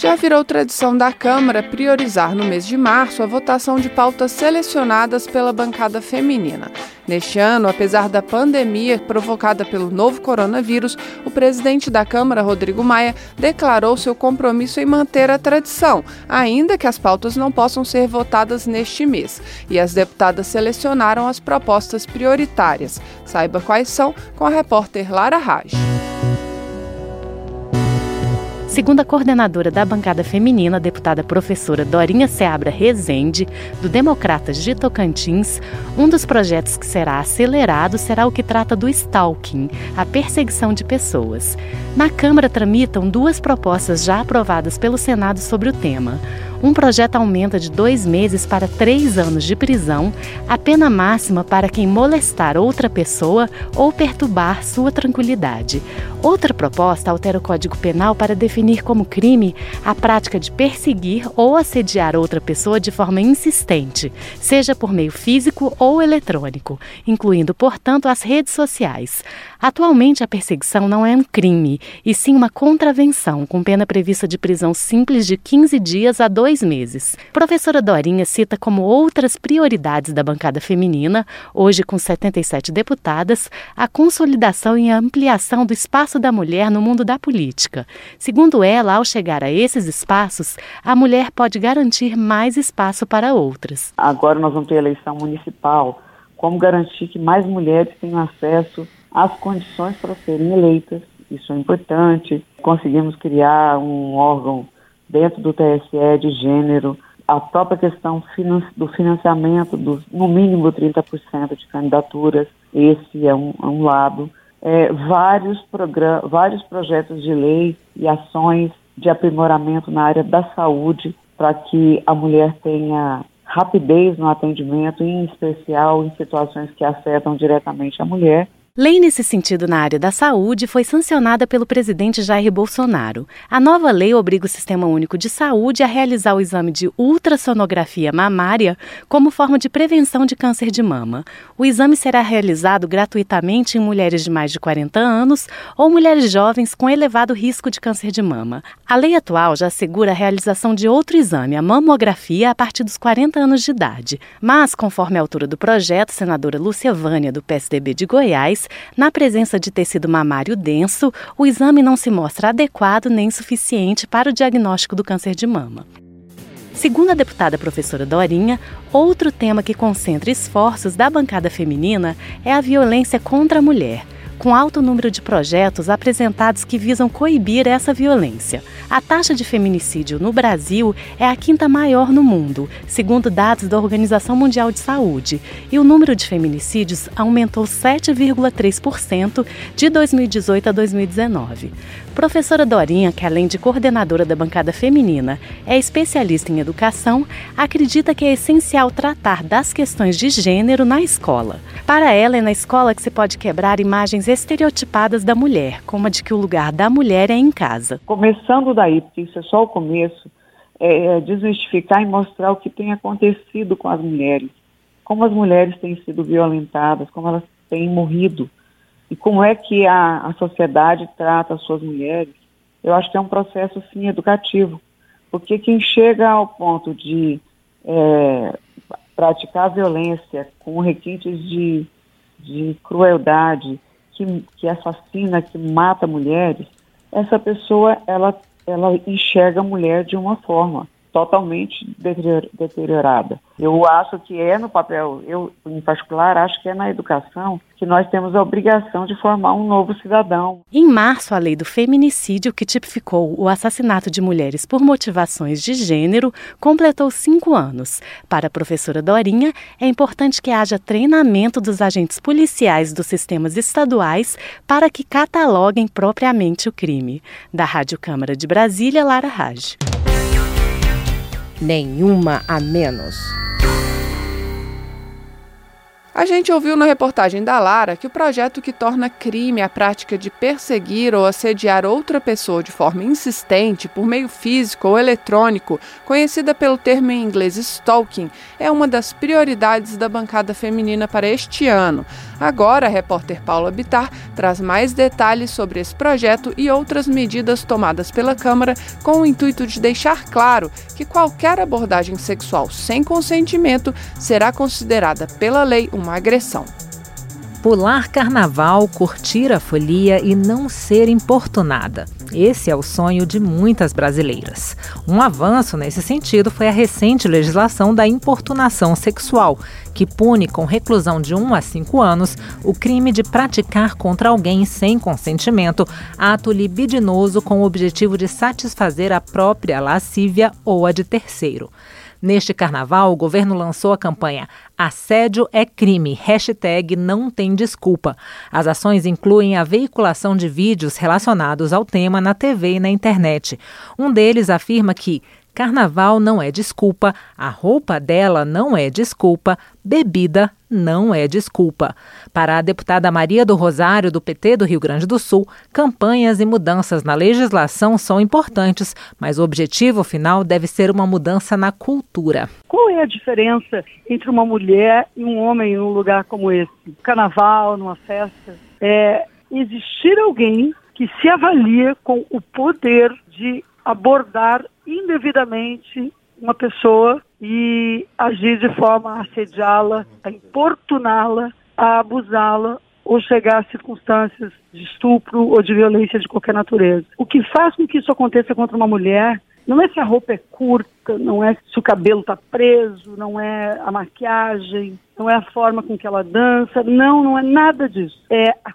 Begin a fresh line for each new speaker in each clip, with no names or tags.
Já virou tradição da Câmara priorizar no mês de março a votação de pautas selecionadas pela bancada feminina. Neste ano, apesar da pandemia provocada pelo novo coronavírus, o presidente da Câmara, Rodrigo Maia, declarou seu compromisso em manter a tradição, ainda que as pautas não possam ser votadas neste mês. E as deputadas selecionaram as propostas prioritárias. Saiba quais são com a repórter Lara Raj.
Segundo a coordenadora da bancada feminina, deputada professora Dorinha Seabra Rezende, do Democratas de Tocantins, um dos projetos que será acelerado será o que trata do stalking, a perseguição de pessoas. Na Câmara tramitam duas propostas já aprovadas pelo Senado sobre o tema. Um projeto aumenta de dois meses para três anos de prisão a pena máxima para quem molestar outra pessoa ou perturbar sua tranquilidade. Outra proposta altera o Código Penal para definir como crime a prática de perseguir ou assediar outra pessoa de forma insistente, seja por meio físico ou eletrônico, incluindo, portanto, as redes sociais. Atualmente, a perseguição não é um crime, e sim uma contravenção, com pena prevista de prisão simples de 15 dias a dois meses. Professora Dorinha cita como outras prioridades da bancada feminina, hoje com 77 deputadas, a consolidação e ampliação do espaço da mulher no mundo da política. Segundo ela, ao chegar a esses espaços, a mulher pode garantir mais espaço para outras.
Agora nós vamos ter eleição municipal. Como garantir que mais mulheres tenham acesso as condições para serem eleitas, isso é importante. Conseguimos criar um órgão dentro do TSE de gênero, a própria questão do financiamento, do, no mínimo 30% de candidaturas, esse é um, é um lado. É, vários, vários projetos de lei e ações de aprimoramento na área da saúde para que a mulher tenha rapidez no atendimento, em especial em situações que afetam diretamente a mulher.
Lei nesse sentido na área da saúde foi sancionada pelo presidente Jair Bolsonaro. A nova lei obriga o Sistema Único de Saúde a realizar o exame de ultrassonografia mamária como forma de prevenção de câncer de mama. O exame será realizado gratuitamente em mulheres de mais de 40 anos ou mulheres jovens com elevado risco de câncer de mama. A lei atual já assegura a realização de outro exame, a mamografia, a partir dos 40 anos de idade. Mas, conforme a autora do projeto, senadora Lúcia Vânia, do PSDB de Goiás, na presença de tecido mamário denso, o exame não se mostra adequado nem suficiente para o diagnóstico do câncer de mama. Segundo a deputada professora Dorinha, outro tema que concentra esforços da bancada feminina é a violência contra a mulher com alto número de projetos apresentados que visam coibir essa violência. A taxa de feminicídio no Brasil é a quinta maior no mundo, segundo dados da Organização Mundial de Saúde, e o número de feminicídios aumentou 7,3% de 2018 a 2019. Professora Dorinha, que além de coordenadora da bancada feminina, é especialista em educação, acredita que é essencial tratar das questões de gênero na escola. Para ela, é na escola que se pode quebrar imagens estereotipadas da mulher, como a de que o lugar da mulher é em casa.
Começando daí, porque isso é só o começo, é, é desmistificar e mostrar o que tem acontecido com as mulheres, como as mulheres têm sido violentadas, como elas têm morrido e como é que a, a sociedade trata as suas mulheres, eu acho que é um processo, sim, educativo. Porque quem chega ao ponto de é, praticar violência com requintes de, de crueldade, que, que assassina, que mata mulheres, essa pessoa, ela, ela enxerga a mulher de uma forma totalmente deteriorada. Eu acho que é no papel, eu em particular acho que é na educação que nós temos a obrigação de formar um novo cidadão.
Em março, a lei do feminicídio, que tipificou o assassinato de mulheres por motivações de gênero, completou cinco anos. Para a professora Dorinha, é importante que haja treinamento dos agentes policiais dos sistemas estaduais para que cataloguem propriamente o crime. Da Rádio Câmara de Brasília, Lara Raj
nenhuma a menos.
A gente ouviu na reportagem da Lara que o projeto que torna crime a prática de perseguir ou assediar outra pessoa de forma insistente por meio físico ou eletrônico, conhecida pelo termo em inglês stalking, é uma das prioridades da bancada feminina para este ano. Agora, a repórter Paula Bitar traz mais detalhes sobre esse projeto e outras medidas tomadas pela Câmara com o intuito de deixar claro que qualquer abordagem sexual sem consentimento será considerada pela lei uma agressão.
Pular carnaval, curtir a folia e não ser importunada. Esse é o sonho de muitas brasileiras. Um avanço nesse sentido foi a recente legislação da importunação sexual, que pune com reclusão de 1 a 5 anos o crime de praticar contra alguém sem consentimento ato libidinoso com o objetivo de satisfazer a própria lascívia ou a de terceiro. Neste carnaval, o governo lançou a campanha Assédio é crime, hashtag não tem desculpa. As ações incluem a veiculação de vídeos relacionados ao tema na TV e na internet. Um deles afirma que Carnaval não é desculpa, a roupa dela não é desculpa, bebida não é desculpa. Para a deputada Maria do Rosário, do PT do Rio Grande do Sul, campanhas e mudanças na legislação são importantes, mas o objetivo final deve ser uma mudança na cultura.
Qual é a diferença entre uma mulher e um homem num lugar como esse? Carnaval, numa festa? É existir alguém que se avalia com o poder de abordar indevidamente uma pessoa e agir de forma a assediá-la, a importuná-la, a abusá-la ou chegar a circunstâncias de estupro ou de violência de qualquer natureza. O que faz com que isso aconteça contra uma mulher não é se a roupa é curta, não é se o cabelo está preso, não é a maquiagem, não é a forma com que ela dança, não, não é nada disso. É a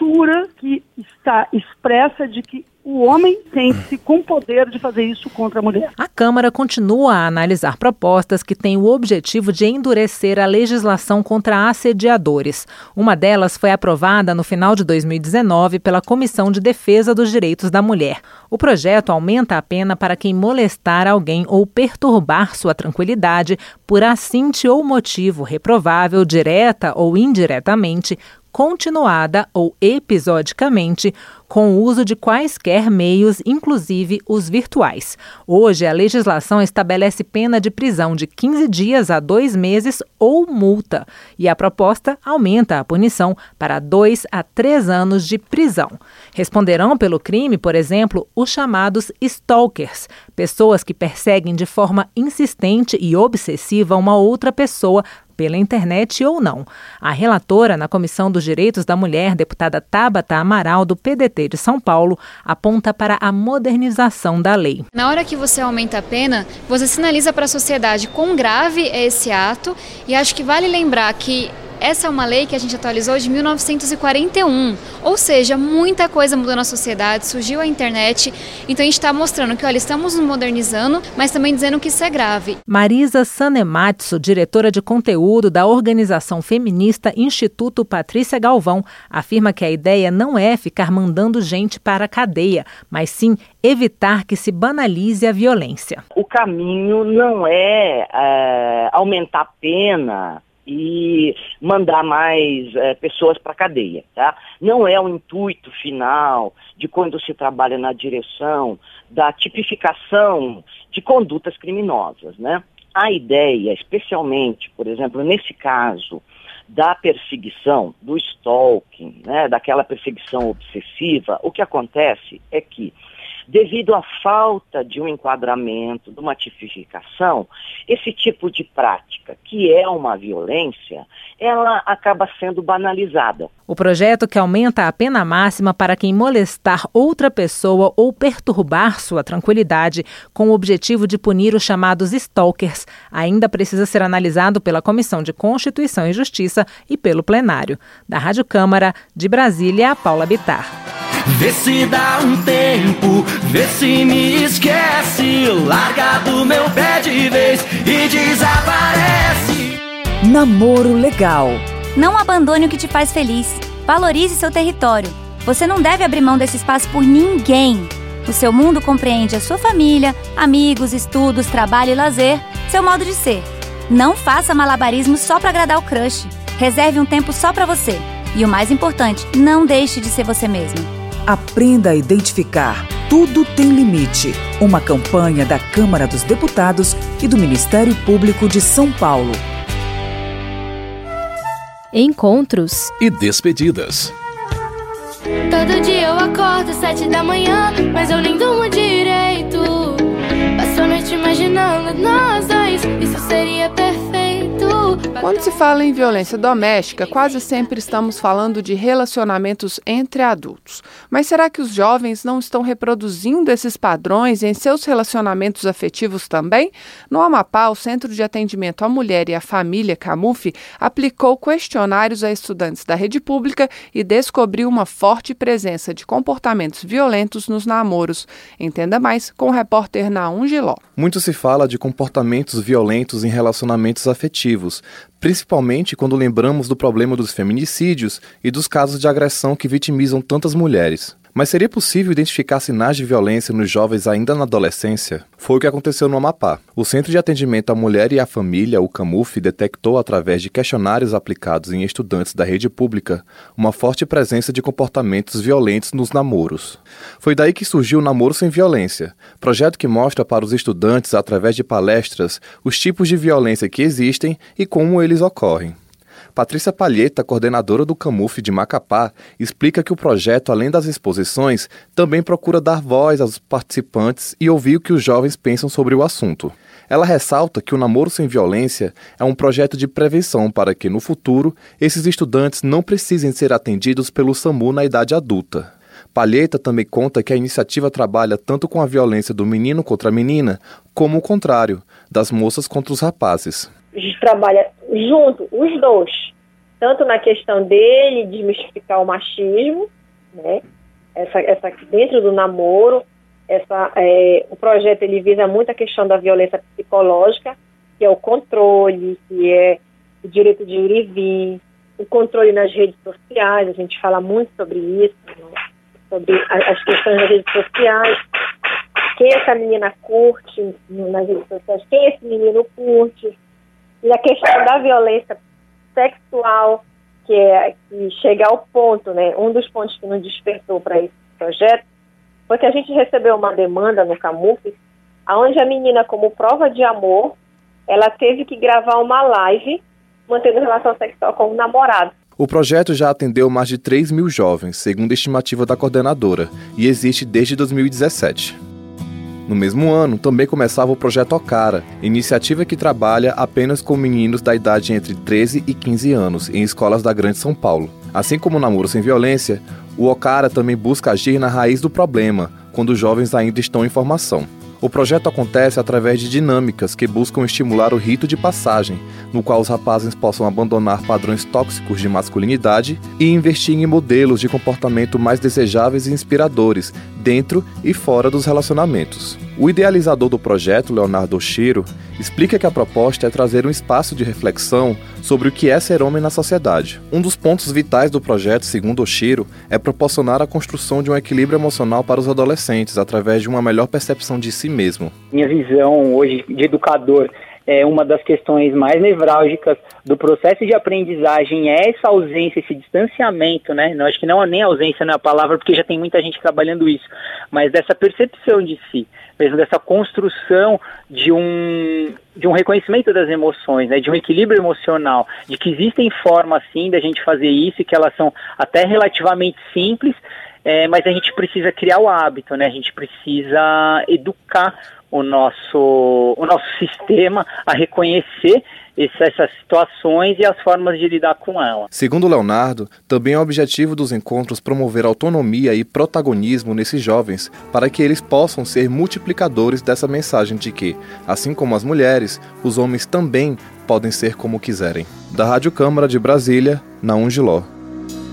cultura que está expressa de que o homem sente-se com poder de fazer isso contra a mulher.
A Câmara continua a analisar propostas que têm o objetivo de endurecer a legislação contra assediadores. Uma delas foi aprovada no final de 2019 pela Comissão de Defesa dos Direitos da Mulher. O projeto aumenta a pena para quem molestar alguém ou perturbar sua tranquilidade por assinte ou motivo reprovável, direta ou indiretamente, continuada ou episodicamente, com o uso de quaisquer meios, inclusive os virtuais. Hoje, a legislação estabelece pena de prisão de 15 dias a dois meses ou multa, e a proposta aumenta a punição para dois a três anos de prisão. Responderão pelo crime, por exemplo, os chamados stalkers, pessoas que perseguem de forma insistente e obsessiva uma outra pessoa pela internet ou não. A relatora na Comissão dos Direitos da Mulher, deputada Tabata Amaral, do PDT de São Paulo, aponta para a modernização da lei.
Na hora que você aumenta a pena, você sinaliza para a sociedade quão grave é esse ato e acho que vale lembrar que essa é uma lei que a gente atualizou de 1941, ou seja, muita coisa mudou na sociedade, surgiu a internet, então a gente está mostrando que, olha, estamos nos modernizando, mas também dizendo que isso é grave.
Marisa Sanematsu, diretora de conteúdo da organização feminista Instituto Patrícia Galvão, afirma que a ideia não é ficar mandando gente para a cadeia, mas sim evitar que se banalize a violência.
O caminho não é, é aumentar a pena e mandar mais é, pessoas para a cadeia. Tá? Não é o intuito final de quando se trabalha na direção da tipificação de condutas criminosas. Né? A ideia, especialmente, por exemplo, nesse caso da perseguição, do stalking, né, daquela perseguição obsessiva, o que acontece é que devido à falta de um enquadramento, de uma tipificação, esse tipo de prática, que é uma violência, ela acaba sendo banalizada.
O projeto que aumenta a pena máxima para quem molestar outra pessoa ou perturbar sua tranquilidade com o objetivo de punir os chamados stalkers ainda precisa ser analisado pela Comissão de Constituição e Justiça e pelo plenário. Da Rádio Câmara, de Brasília, Paula Bitar.
Vê se dá um tempo, vê se me esquece. Larga do meu pé de vez e desaparece.
Namoro legal.
Não abandone o que te faz feliz. Valorize seu território. Você não deve abrir mão desse espaço por ninguém. O seu mundo compreende a sua família, amigos, estudos, trabalho e lazer, seu modo de ser. Não faça malabarismo só para agradar o crush. Reserve um tempo só para você. E o mais importante, não deixe de ser você mesmo.
Aprenda a identificar. Tudo tem limite. Uma campanha da Câmara dos Deputados e do Ministério Público de São Paulo.
Encontros
e despedidas.
Todo dia eu acordo sete da manhã, mas eu nem durmo direito. Passo a noite imaginando nós dois, isso seria perfeito.
Quando se fala em violência doméstica, quase sempre estamos falando de relacionamentos entre adultos. Mas será que os jovens não estão reproduzindo esses padrões em seus relacionamentos afetivos também? No Amapá, o Centro de Atendimento à Mulher e à Família, CAMUF, aplicou questionários a estudantes da rede pública e descobriu uma forte presença de comportamentos violentos nos namoros. Entenda mais com o repórter Naum Giló.
Muito se fala de comportamentos violentos em relacionamentos afetivos, principalmente quando lembramos do problema dos feminicídios e dos casos de agressão que vitimizam tantas mulheres. Mas seria possível identificar sinais de violência nos jovens ainda na adolescência? Foi o que aconteceu no Amapá. O Centro de Atendimento à Mulher e à Família, o CAMUF, detectou através de questionários aplicados em estudantes da rede pública uma forte presença de comportamentos violentos nos namoros. Foi daí que surgiu o Namoro Sem Violência, projeto que mostra para os estudantes, através de palestras, os tipos de violência que existem e como eles ocorrem. Patrícia Palheta, coordenadora do Camuf de Macapá, explica que o projeto, além das exposições, também procura dar voz aos participantes e ouvir o que os jovens pensam sobre o assunto. Ela ressalta que o Namoro Sem Violência é um projeto de prevenção para que, no futuro, esses estudantes não precisem ser atendidos pelo SAMU na idade adulta. Palheta também conta que a iniciativa trabalha tanto com a violência do menino contra a menina, como o contrário, das moças contra os rapazes.
A gente trabalha junto, os dois, tanto na questão dele desmistificar o machismo, né? Essa, essa dentro do namoro, essa, é, o projeto ele visa muito a questão da violência psicológica, que é o controle, que é o direito de ir e vir, o controle nas redes sociais, a gente fala muito sobre isso, né? sobre as questões das redes sociais, quem essa menina curte nas redes sociais, quem esse menino curte, e a questão da violência sexual, que, é, que chega ao ponto, né, um dos pontos que nos despertou para esse projeto, foi que a gente recebeu uma demanda no Camuf, onde a menina, como prova de amor, ela teve que gravar uma live mantendo relação sexual com o namorado.
O projeto já atendeu mais de 3 mil jovens, segundo a estimativa da coordenadora, e existe desde 2017. No mesmo ano, também começava o projeto Ocara, iniciativa que trabalha apenas com meninos da idade entre 13 e 15 anos em escolas da Grande São Paulo. Assim como o Namoro Sem Violência, o Ocara também busca agir na raiz do problema, quando os jovens ainda estão em formação. O projeto acontece através de dinâmicas que buscam estimular o rito de passagem, no qual os rapazes possam abandonar padrões tóxicos de masculinidade e investir em modelos de comportamento mais desejáveis e inspiradores, dentro e fora dos relacionamentos. O idealizador do projeto, Leonardo Oshiro, explica que a proposta é trazer um espaço de reflexão sobre o que é ser homem na sociedade. Um dos pontos vitais do projeto, segundo Oshiro, é proporcionar a construção de um equilíbrio emocional para os adolescentes através de uma melhor percepção de si mesmo.
Minha visão hoje de educador é uma das questões mais nevrálgicas do processo de aprendizagem é essa ausência, esse distanciamento, né? Não acho que não nem ausência não é palavra, porque já tem muita gente trabalhando isso, mas dessa percepção de si, mesmo dessa construção de um de um reconhecimento das emoções, né? De um equilíbrio emocional, de que existem formas sim da gente fazer isso e que elas são até relativamente simples, é, mas a gente precisa criar o hábito, né? A gente precisa educar o nosso, o nosso sistema a reconhecer essas situações e as formas de lidar com elas.
Segundo Leonardo, também é o objetivo dos encontros promover autonomia e protagonismo nesses jovens, para que eles possam ser multiplicadores dessa mensagem de que, assim como as mulheres, os homens também podem ser como quiserem. Da Rádio Câmara de Brasília, Naum Giló.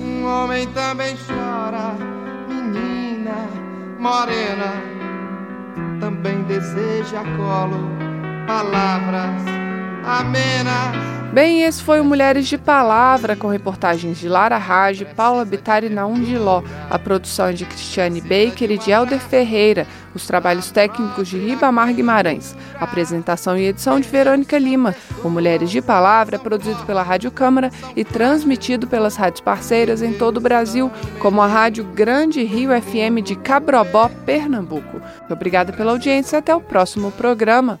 Um homem também chora, menina morena também deseja colo, palavras amenas.
Bem, esse foi o Mulheres de Palavra, com reportagens de Lara Rage, Paula Bittar e Naum Giló. A produção é de Cristiane Baker e de Helder Ferreira. Os trabalhos técnicos de Ribamar Guimarães. Apresentação e edição de Verônica Lima. O Mulheres de Palavra é produzido pela Rádio Câmara e transmitido pelas rádios parceiras em todo o Brasil, como a Rádio Grande Rio FM de Cabrobó, Pernambuco. Obrigada pela audiência e até o próximo programa.